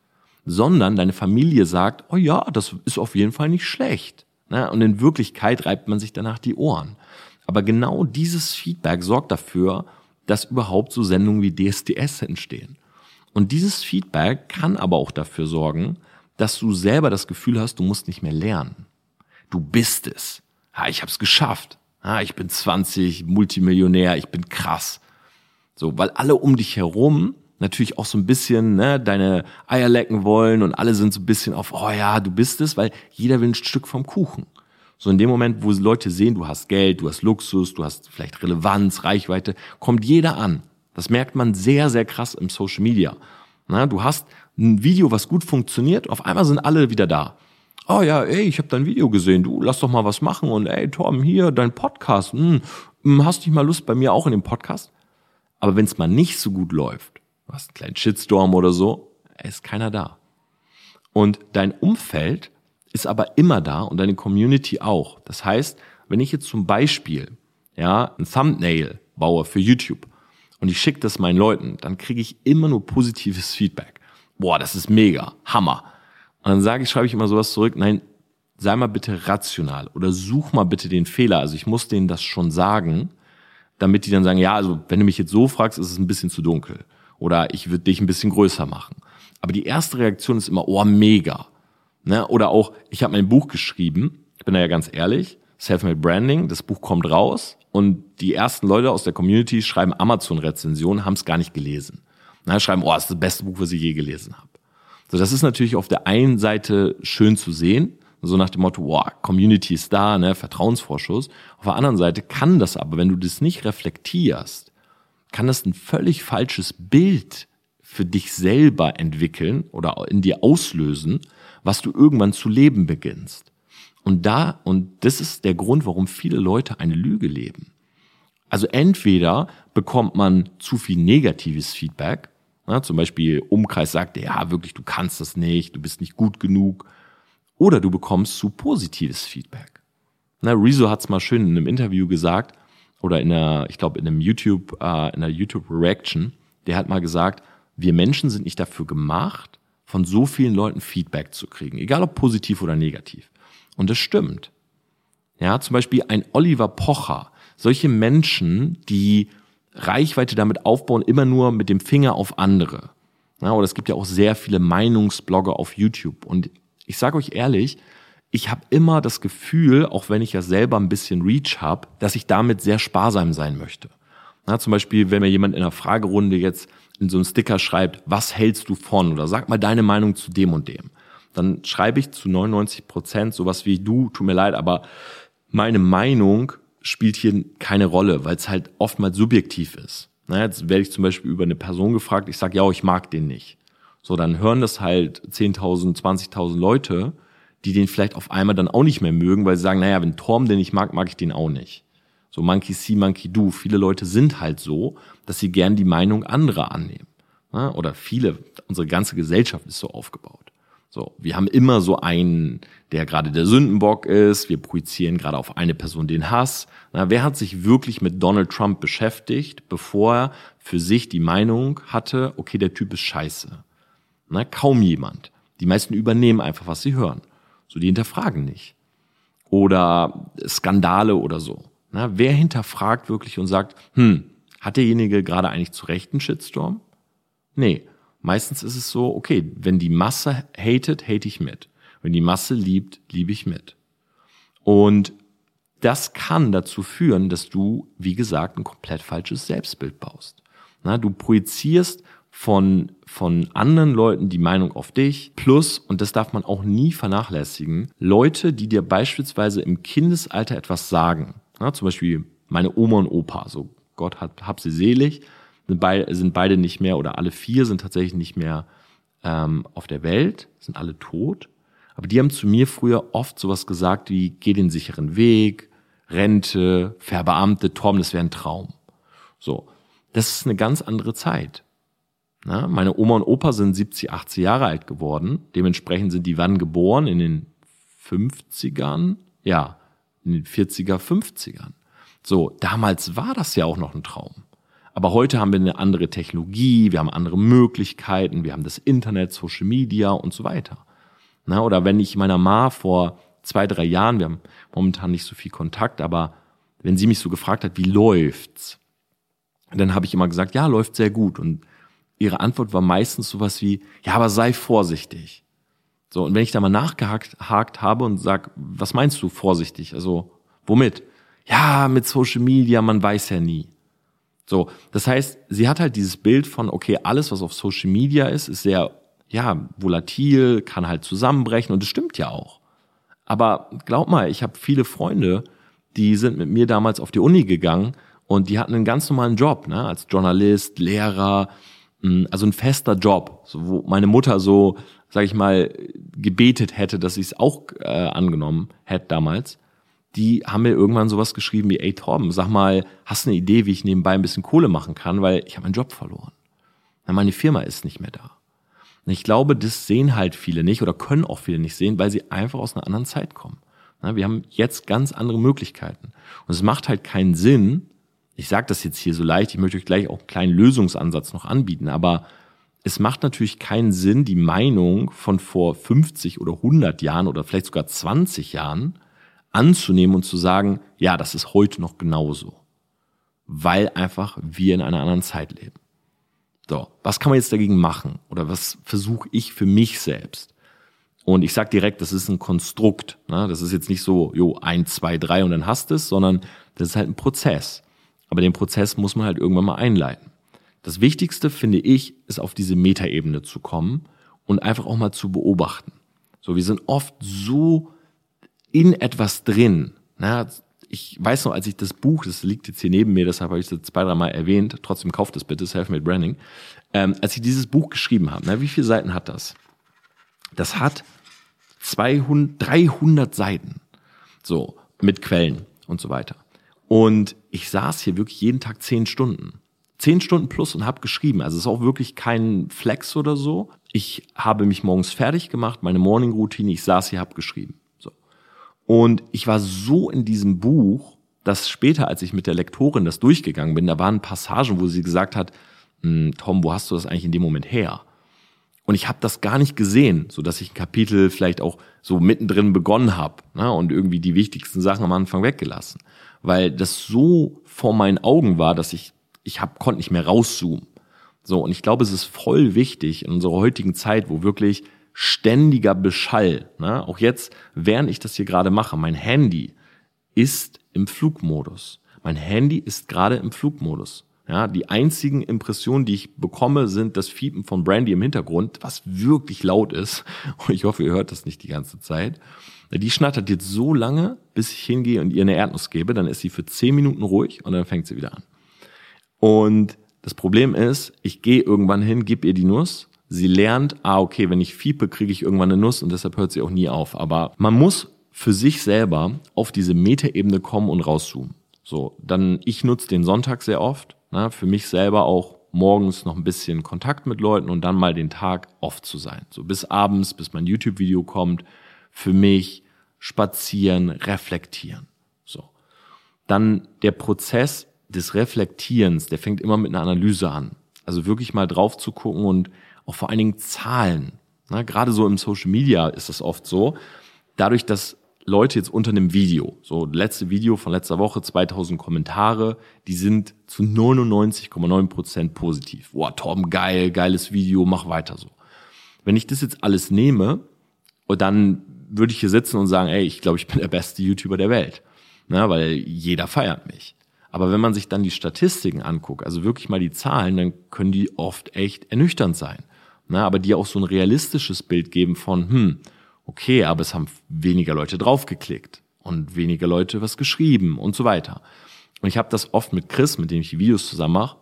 Sondern deine Familie sagt, oh ja, das ist auf jeden Fall nicht schlecht. Und in Wirklichkeit reibt man sich danach die Ohren. Aber genau dieses Feedback sorgt dafür, dass überhaupt so Sendungen wie DSDS entstehen. Und dieses Feedback kann aber auch dafür sorgen, dass du selber das Gefühl hast, du musst nicht mehr lernen. Du bist es. Ha, ich habe es geschafft. Ha, ich bin 20, Multimillionär, ich bin krass. So, weil alle um dich herum natürlich auch so ein bisschen ne, deine Eier lecken wollen und alle sind so ein bisschen auf, oh ja, du bist es, weil jeder will ein Stück vom Kuchen. So in dem Moment, wo Leute sehen, du hast Geld, du hast Luxus, du hast vielleicht Relevanz, Reichweite, kommt jeder an. Das merkt man sehr, sehr krass im Social Media. Na, du hast ein Video, was gut funktioniert, auf einmal sind alle wieder da. Oh ja, ey, ich habe dein Video gesehen, du lass doch mal was machen und ey, Tom, hier, dein Podcast, hm, hm hast du nicht mal Lust bei mir auch in dem Podcast? Aber wenn es mal nicht so gut läuft, du hast einen kleinen Shitstorm oder so, ist keiner da. Und dein Umfeld ist aber immer da und deine Community auch. Das heißt, wenn ich jetzt zum Beispiel ja ein Thumbnail baue für YouTube und ich schicke das meinen Leuten, dann kriege ich immer nur positives Feedback. Boah, das ist mega, Hammer. Und dann sage ich, schreibe ich immer sowas zurück, nein, sei mal bitte rational oder such mal bitte den Fehler. Also ich muss denen das schon sagen, damit die dann sagen, ja, also wenn du mich jetzt so fragst, ist es ein bisschen zu dunkel. Oder ich würde dich ein bisschen größer machen. Aber die erste Reaktion ist immer, oh, mega. Ne? Oder auch, ich habe mein Buch geschrieben, ich bin da ja ganz ehrlich, Self-Made Branding, das Buch kommt raus und die ersten Leute aus der Community schreiben Amazon-Rezensionen, haben es gar nicht gelesen. Na, schreiben, oh, das ist das beste Buch, was ich je gelesen habe. So, das ist natürlich auf der einen Seite schön zu sehen, so nach dem Motto, wow, Community ist da, ne, Vertrauensvorschuss. Auf der anderen Seite kann das aber, wenn du das nicht reflektierst, kann das ein völlig falsches Bild für dich selber entwickeln oder in dir auslösen, was du irgendwann zu leben beginnst. Und da, und das ist der Grund, warum viele Leute eine Lüge leben. Also entweder bekommt man zu viel negatives Feedback, ja, zum Beispiel Umkreis sagt, ja, wirklich, du kannst das nicht, du bist nicht gut genug, oder du bekommst zu positives Feedback. Na, Rezo hat es mal schön in einem Interview gesagt, oder in einer, ich glaube, in einem YouTube, äh, in einer YouTube Reaction, der hat mal gesagt, wir Menschen sind nicht dafür gemacht, von so vielen Leuten Feedback zu kriegen, egal ob positiv oder negativ. Und das stimmt. Ja, zum Beispiel ein Oliver Pocher. Solche Menschen, die Reichweite damit aufbauen, immer nur mit dem Finger auf andere. Ja, oder es gibt ja auch sehr viele Meinungsblogger auf YouTube. Und ich sage euch ehrlich, ich habe immer das Gefühl, auch wenn ich ja selber ein bisschen Reach habe, dass ich damit sehr sparsam sein möchte. Ja, zum Beispiel, wenn mir jemand in einer Fragerunde jetzt in so einen Sticker schreibt, was hältst du von? Oder sag mal deine Meinung zu dem und dem dann schreibe ich zu 99 Prozent sowas wie du, tut mir leid, aber meine Meinung spielt hier keine Rolle, weil es halt oftmals subjektiv ist. Na, jetzt werde ich zum Beispiel über eine Person gefragt, ich sage, ja, ich mag den nicht. So, dann hören das halt 10.000, 20.000 Leute, die den vielleicht auf einmal dann auch nicht mehr mögen, weil sie sagen, naja, wenn Torm den nicht mag, mag ich den auch nicht. So Monkey see, Monkey do. Viele Leute sind halt so, dass sie gern die Meinung anderer annehmen. Oder viele, unsere ganze Gesellschaft ist so aufgebaut. So, wir haben immer so einen, der gerade der Sündenbock ist. Wir projizieren gerade auf eine Person den Hass. Na, wer hat sich wirklich mit Donald Trump beschäftigt, bevor er für sich die Meinung hatte, okay, der Typ ist scheiße? Na, kaum jemand. Die meisten übernehmen einfach, was sie hören. So, die hinterfragen nicht. Oder Skandale oder so. Na, wer hinterfragt wirklich und sagt, hm, hat derjenige gerade eigentlich zu Recht einen Shitstorm? Nee. Meistens ist es so, okay, wenn die Masse hatet, hate ich mit. Wenn die Masse liebt, liebe ich mit. Und das kann dazu führen, dass du, wie gesagt, ein komplett falsches Selbstbild baust. Na, du projizierst von, von anderen Leuten die Meinung auf dich. Plus, und das darf man auch nie vernachlässigen, Leute, die dir beispielsweise im Kindesalter etwas sagen. Na, zum Beispiel meine Oma und Opa, so Gott hat, hab sie selig, sind beide, sind beide nicht mehr oder alle vier sind tatsächlich nicht mehr ähm, auf der Welt, sind alle tot. Aber die haben zu mir früher oft sowas gesagt wie, geh den sicheren Weg, Rente, Verbeamte, Tom, das wäre ein Traum. So. Das ist eine ganz andere Zeit. Na, meine Oma und Opa sind 70, 80 Jahre alt geworden. Dementsprechend sind die wann geboren? In den 50ern? Ja, in den 40er, 50ern. So, damals war das ja auch noch ein Traum. Aber heute haben wir eine andere Technologie, wir haben andere Möglichkeiten, wir haben das Internet, Social Media und so weiter. Na, oder wenn ich meiner Ma vor zwei, drei Jahren, wir haben momentan nicht so viel Kontakt, aber wenn sie mich so gefragt hat, wie läuft's? Dann habe ich immer gesagt, ja, läuft sehr gut. Und ihre Antwort war meistens sowas wie, ja, aber sei vorsichtig. So, und wenn ich da mal nachgehakt habe und sag, was meinst du vorsichtig? Also, womit? Ja, mit Social Media, man weiß ja nie. So, das heißt, sie hat halt dieses Bild von, okay, alles, was auf Social Media ist, ist sehr, ja, volatil, kann halt zusammenbrechen und das stimmt ja auch. Aber glaub mal, ich habe viele Freunde, die sind mit mir damals auf die Uni gegangen und die hatten einen ganz normalen Job, ne, als Journalist, Lehrer, hm, also ein fester Job, so, wo meine Mutter so, sag ich mal, gebetet hätte, dass ich es auch äh, angenommen hätte damals. Die haben mir irgendwann sowas geschrieben wie, ey Torben, sag mal, hast du eine Idee, wie ich nebenbei ein bisschen Kohle machen kann, weil ich habe meinen Job verloren. Na, meine Firma ist nicht mehr da. Und ich glaube, das sehen halt viele nicht oder können auch viele nicht sehen, weil sie einfach aus einer anderen Zeit kommen. Na, wir haben jetzt ganz andere Möglichkeiten. Und es macht halt keinen Sinn, ich sage das jetzt hier so leicht, ich möchte euch gleich auch einen kleinen Lösungsansatz noch anbieten, aber es macht natürlich keinen Sinn, die Meinung von vor 50 oder 100 Jahren oder vielleicht sogar 20 Jahren anzunehmen und zu sagen, ja, das ist heute noch genauso. Weil einfach wir in einer anderen Zeit leben. So, was kann man jetzt dagegen machen? Oder was versuche ich für mich selbst? Und ich sag direkt, das ist ein Konstrukt. Ne? Das ist jetzt nicht so, jo, ein, zwei, drei und dann hast es, sondern das ist halt ein Prozess. Aber den Prozess muss man halt irgendwann mal einleiten. Das Wichtigste, finde ich, ist auf diese Metaebene zu kommen und einfach auch mal zu beobachten. So, wir sind oft so in etwas drin. Na, ich weiß noch, als ich das Buch, das liegt jetzt hier neben mir, deshalb habe ich es zwei, drei Mal erwähnt, trotzdem kauft es bitte, Selfmade Branding. Ähm, als ich dieses Buch geschrieben habe, na, wie viele Seiten hat das? Das hat 200, 300 Seiten. So, mit Quellen und so weiter. Und ich saß hier wirklich jeden Tag zehn Stunden. Zehn Stunden plus und habe geschrieben. Also es ist auch wirklich kein Flex oder so. Ich habe mich morgens fertig gemacht, meine Morning-Routine, ich saß hier, habe geschrieben. So. Und ich war so in diesem Buch, dass später, als ich mit der Lektorin das durchgegangen bin, da waren Passagen, wo sie gesagt hat, hm, Tom, wo hast du das eigentlich in dem Moment her? Und ich habe das gar nicht gesehen, so dass ich ein Kapitel vielleicht auch so mittendrin begonnen habe ne, und irgendwie die wichtigsten Sachen am Anfang weggelassen weil das so vor meinen Augen war, dass ich, ich hab, konnte nicht mehr rauszoomen. So, und ich glaube, es ist voll wichtig in unserer heutigen Zeit, wo wirklich ständiger Beschall, ne, auch jetzt, während ich das hier gerade mache, mein Handy ist im Flugmodus. Mein Handy ist gerade im Flugmodus. Ja, die einzigen Impressionen, die ich bekomme, sind das Fiepen von Brandy im Hintergrund, was wirklich laut ist. Und ich hoffe, ihr hört das nicht die ganze Zeit. Die schnattert jetzt so lange, bis ich hingehe und ihr eine Erdnuss gebe, dann ist sie für zehn Minuten ruhig und dann fängt sie wieder an. Und das Problem ist, ich gehe irgendwann hin, gebe ihr die Nuss. Sie lernt, ah, okay, wenn ich fiepe, kriege ich irgendwann eine Nuss und deshalb hört sie auch nie auf. Aber man muss für sich selber auf diese Metaebene kommen und rauszoomen. So, dann ich nutze den Sonntag sehr oft, ne, für mich selber auch morgens noch ein bisschen Kontakt mit Leuten und dann mal den Tag off zu sein. So bis abends, bis mein YouTube-Video kommt, für mich spazieren, reflektieren. So. Dann der Prozess des Reflektierens, der fängt immer mit einer Analyse an. Also wirklich mal drauf zu gucken und auch vor allen Dingen Zahlen. Na, gerade so im Social Media ist das oft so. Dadurch, dass Leute jetzt unter einem Video, so letzte Video von letzter Woche, 2000 Kommentare, die sind zu 99,9 Prozent positiv. Boah, Tom, geil, geiles Video, mach weiter so. Wenn ich das jetzt alles nehme, dann würde ich hier sitzen und sagen, ey, ich glaube, ich bin der beste YouTuber der Welt. Na, weil jeder feiert mich. Aber wenn man sich dann die Statistiken anguckt, also wirklich mal die Zahlen, dann können die oft echt ernüchternd sein. Na, aber die auch so ein realistisches Bild geben von, hm, okay, aber es haben weniger Leute draufgeklickt und weniger Leute was geschrieben und so weiter. Und ich habe das oft mit Chris, mit dem ich die Videos zusammen mache,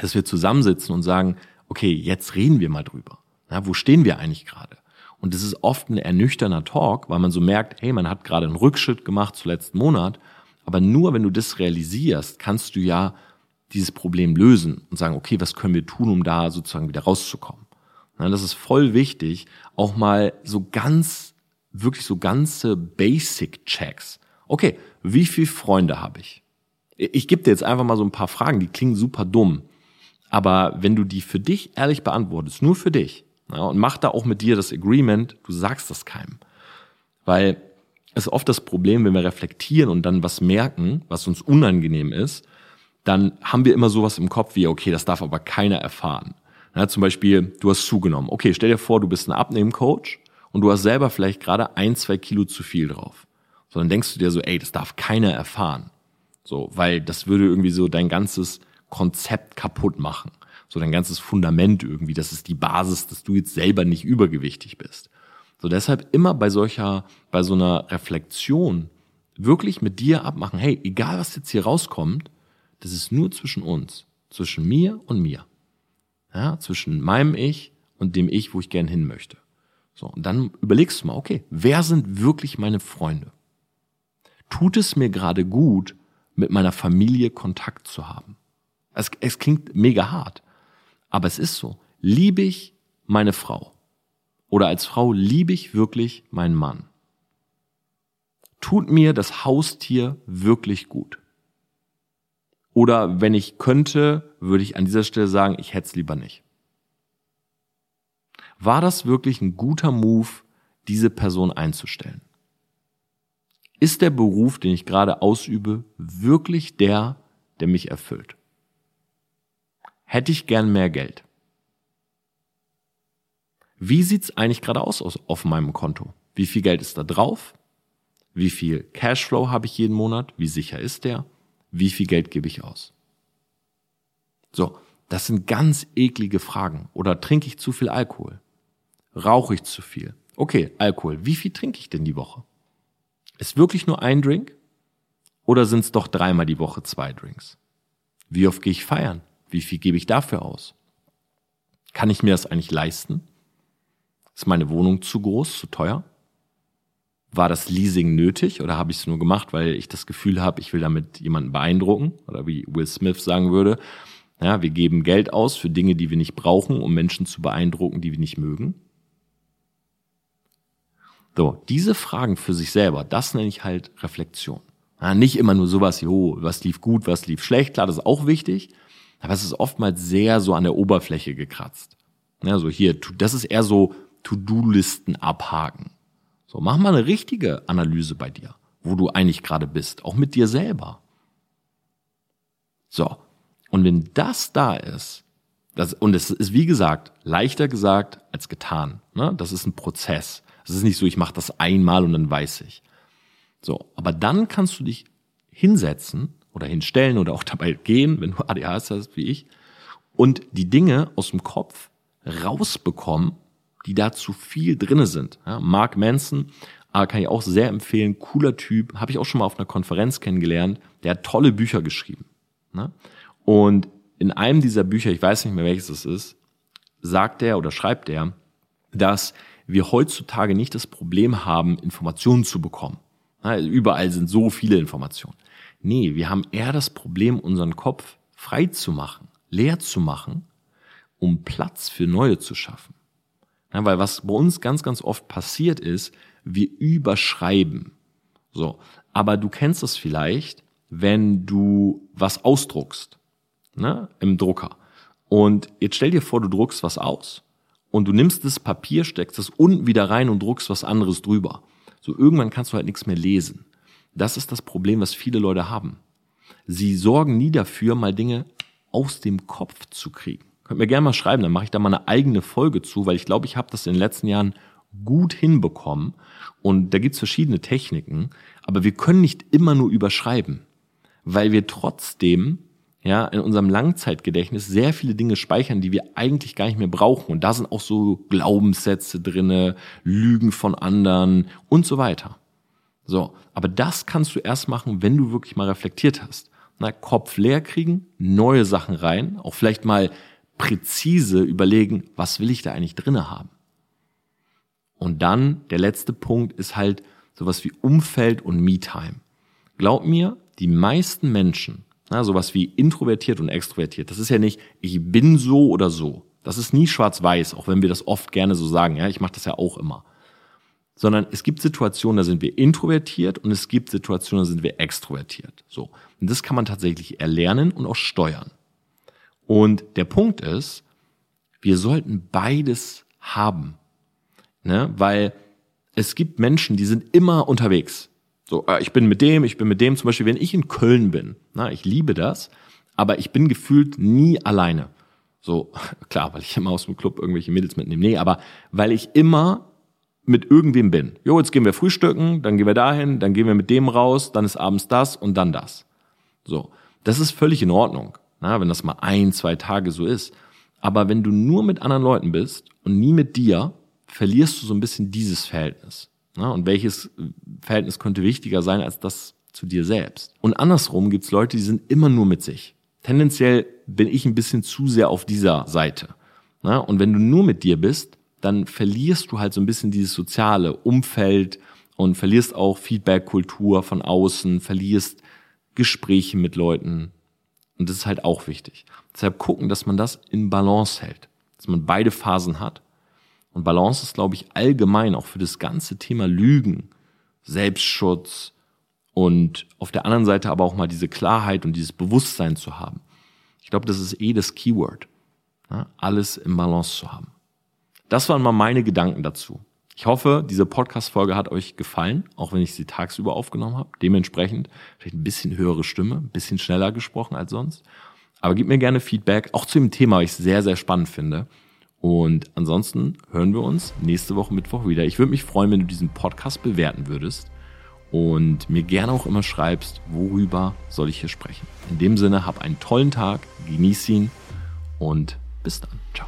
dass wir zusammensitzen und sagen, okay, jetzt reden wir mal drüber. Na, wo stehen wir eigentlich gerade? Und das ist oft ein ernüchterner Talk, weil man so merkt, hey, man hat gerade einen Rückschritt gemacht zu letzten Monat. Aber nur wenn du das realisierst, kannst du ja dieses Problem lösen und sagen, okay, was können wir tun, um da sozusagen wieder rauszukommen? das ist voll wichtig, auch mal so ganz, wirklich so ganze Basic-Checks. Okay, wie viele Freunde habe ich? Ich gebe dir jetzt einfach mal so ein paar Fragen, die klingen super dumm. Aber wenn du die für dich ehrlich beantwortest, nur für dich, und mach da auch mit dir das Agreement, du sagst das keinem. Weil ist oft das Problem, wenn wir reflektieren und dann was merken, was uns unangenehm ist, dann haben wir immer sowas im Kopf wie, okay, das darf aber keiner erfahren. Ja, zum Beispiel, du hast zugenommen. Okay, stell dir vor, du bist ein Abnehmcoach und du hast selber vielleicht gerade ein, zwei Kilo zu viel drauf. So, dann denkst du dir so, ey, das darf keiner erfahren. So, weil das würde irgendwie so dein ganzes Konzept kaputt machen so dein ganzes Fundament irgendwie. Das ist die Basis, dass du jetzt selber nicht übergewichtig bist. So deshalb immer bei solcher, bei so einer Reflexion wirklich mit dir abmachen. Hey, egal was jetzt hier rauskommt, das ist nur zwischen uns, zwischen mir und mir. Ja, zwischen meinem Ich und dem Ich, wo ich gern hin möchte. So, und dann überlegst du mal, okay, wer sind wirklich meine Freunde? Tut es mir gerade gut, mit meiner Familie Kontakt zu haben? Es, es klingt mega hart. Aber es ist so. Liebe ich meine Frau? Oder als Frau liebe ich wirklich meinen Mann? Tut mir das Haustier wirklich gut? Oder wenn ich könnte, würde ich an dieser Stelle sagen, ich hätte es lieber nicht. War das wirklich ein guter Move, diese Person einzustellen? Ist der Beruf, den ich gerade ausübe, wirklich der, der mich erfüllt? hätte ich gern mehr Geld. Wie sieht's eigentlich gerade aus auf meinem Konto? Wie viel Geld ist da drauf? Wie viel Cashflow habe ich jeden Monat? Wie sicher ist der? Wie viel Geld gebe ich aus? So, das sind ganz eklige Fragen. Oder trinke ich zu viel Alkohol? Rauche ich zu viel? Okay, Alkohol. Wie viel trinke ich denn die Woche? Ist wirklich nur ein Drink? Oder sind es doch dreimal die Woche zwei Drinks? Wie oft gehe ich feiern? Wie viel gebe ich dafür aus? Kann ich mir das eigentlich leisten? Ist meine Wohnung zu groß, zu teuer? War das Leasing nötig oder habe ich es nur gemacht, weil ich das Gefühl habe, ich will damit jemanden beeindrucken? Oder wie Will Smith sagen würde, ja, wir geben Geld aus für Dinge, die wir nicht brauchen, um Menschen zu beeindrucken, die wir nicht mögen. So, diese Fragen für sich selber, das nenne ich halt Reflexion. Ja, nicht immer nur sowas, jo, was lief gut, was lief schlecht, klar, das ist auch wichtig. Aber es ist oftmals sehr so an der Oberfläche gekratzt. Ja, so hier, das ist eher so To-Do-Listen abhaken. So, mach mal eine richtige Analyse bei dir, wo du eigentlich gerade bist, auch mit dir selber. So. Und wenn das da ist, das, und es ist wie gesagt leichter gesagt als getan. Ne? Das ist ein Prozess. Es ist nicht so, ich mache das einmal und dann weiß ich. So, aber dann kannst du dich hinsetzen oder hinstellen oder auch dabei gehen, wenn du ADHS hast wie ich, und die Dinge aus dem Kopf rausbekommen, die da zu viel drinne sind. Ja, Mark Manson äh, kann ich auch sehr empfehlen, cooler Typ, habe ich auch schon mal auf einer Konferenz kennengelernt, der hat tolle Bücher geschrieben. Ne? Und in einem dieser Bücher, ich weiß nicht mehr welches es ist, sagt er oder schreibt er, dass wir heutzutage nicht das Problem haben, Informationen zu bekommen. Ja, überall sind so viele Informationen. Nee, wir haben eher das Problem, unseren Kopf frei zu machen, leer zu machen, um Platz für Neue zu schaffen. Ja, weil was bei uns ganz, ganz oft passiert ist, wir überschreiben. So. Aber du kennst es vielleicht, wenn du was ausdruckst, ne, im Drucker. Und jetzt stell dir vor, du druckst was aus und du nimmst das Papier, steckst es unten wieder rein und druckst was anderes drüber. So irgendwann kannst du halt nichts mehr lesen. Das ist das Problem, was viele Leute haben. Sie sorgen nie dafür, mal Dinge aus dem Kopf zu kriegen. Könnt mir gerne mal schreiben, dann mache ich da mal eine eigene Folge zu, weil ich glaube, ich habe das in den letzten Jahren gut hinbekommen. Und da gibt's verschiedene Techniken, aber wir können nicht immer nur überschreiben, weil wir trotzdem ja, in unserem Langzeitgedächtnis sehr viele Dinge speichern, die wir eigentlich gar nicht mehr brauchen. Und da sind auch so Glaubenssätze drinne, Lügen von anderen und so weiter. So, aber das kannst du erst machen, wenn du wirklich mal reflektiert hast. Na, Kopf leer kriegen, neue Sachen rein, auch vielleicht mal präzise überlegen, was will ich da eigentlich drinne haben. Und dann der letzte Punkt ist halt sowas wie Umfeld und Me-Time. Glaub mir, die meisten Menschen, na, sowas wie introvertiert und extrovertiert, das ist ja nicht, ich bin so oder so. Das ist nie schwarz-weiß, auch wenn wir das oft gerne so sagen. Ja, ich mache das ja auch immer sondern es gibt Situationen, da sind wir introvertiert und es gibt Situationen, da sind wir extrovertiert. So. Und das kann man tatsächlich erlernen und auch steuern. Und der Punkt ist, wir sollten beides haben. Ne? Weil es gibt Menschen, die sind immer unterwegs. So, äh, ich bin mit dem, ich bin mit dem. Zum Beispiel, wenn ich in Köln bin, na, ich liebe das, aber ich bin gefühlt nie alleine. So, klar, weil ich immer aus dem Club irgendwelche Mädels mitnehme. Nee, aber weil ich immer mit irgendwem bin. Jo, jetzt gehen wir frühstücken, dann gehen wir dahin, dann gehen wir mit dem raus, dann ist abends das und dann das. So. Das ist völlig in Ordnung, na, wenn das mal ein, zwei Tage so ist. Aber wenn du nur mit anderen Leuten bist und nie mit dir, verlierst du so ein bisschen dieses Verhältnis. Na, und welches Verhältnis könnte wichtiger sein als das zu dir selbst? Und andersrum gibt's Leute, die sind immer nur mit sich. Tendenziell bin ich ein bisschen zu sehr auf dieser Seite. Na, und wenn du nur mit dir bist, dann verlierst du halt so ein bisschen dieses soziale Umfeld und verlierst auch Feedback-Kultur von außen, verlierst Gespräche mit Leuten. Und das ist halt auch wichtig. Deshalb gucken, dass man das in Balance hält, dass man beide Phasen hat. Und Balance ist, glaube ich, allgemein auch für das ganze Thema Lügen, Selbstschutz und auf der anderen Seite aber auch mal diese Klarheit und dieses Bewusstsein zu haben. Ich glaube, das ist eh das Keyword. alles im Balance zu haben. Das waren mal meine Gedanken dazu. Ich hoffe, diese Podcast-Folge hat euch gefallen, auch wenn ich sie tagsüber aufgenommen habe. Dementsprechend vielleicht ein bisschen höhere Stimme, ein bisschen schneller gesprochen als sonst. Aber gebt mir gerne Feedback, auch zu dem Thema, was ich sehr, sehr spannend finde. Und ansonsten hören wir uns nächste Woche Mittwoch wieder. Ich würde mich freuen, wenn du diesen Podcast bewerten würdest und mir gerne auch immer schreibst, worüber soll ich hier sprechen. In dem Sinne, hab einen tollen Tag, genieß ihn und bis dann. Ciao.